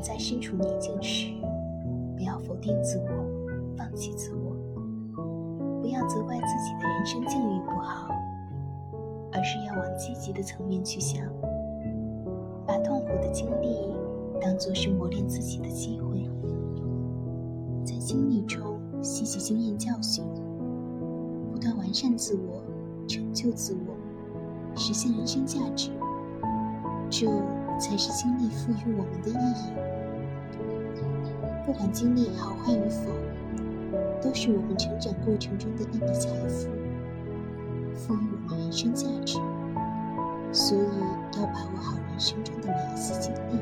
在身处逆境时，不要否定自我，放弃自我，不要责怪自己的人生境遇不好，而是要往积极的层面去想，把痛苦的经历当作是磨练自己的机会，在经历中吸取经验教训，不断完善自我，成就自我，实现人生价值。这才是经历赋予我们的意义。不管经历好坏与否，都是我们成长过程中的一笔财富，赋予我们人生价值。所以，要把握好人生中的每一次经历。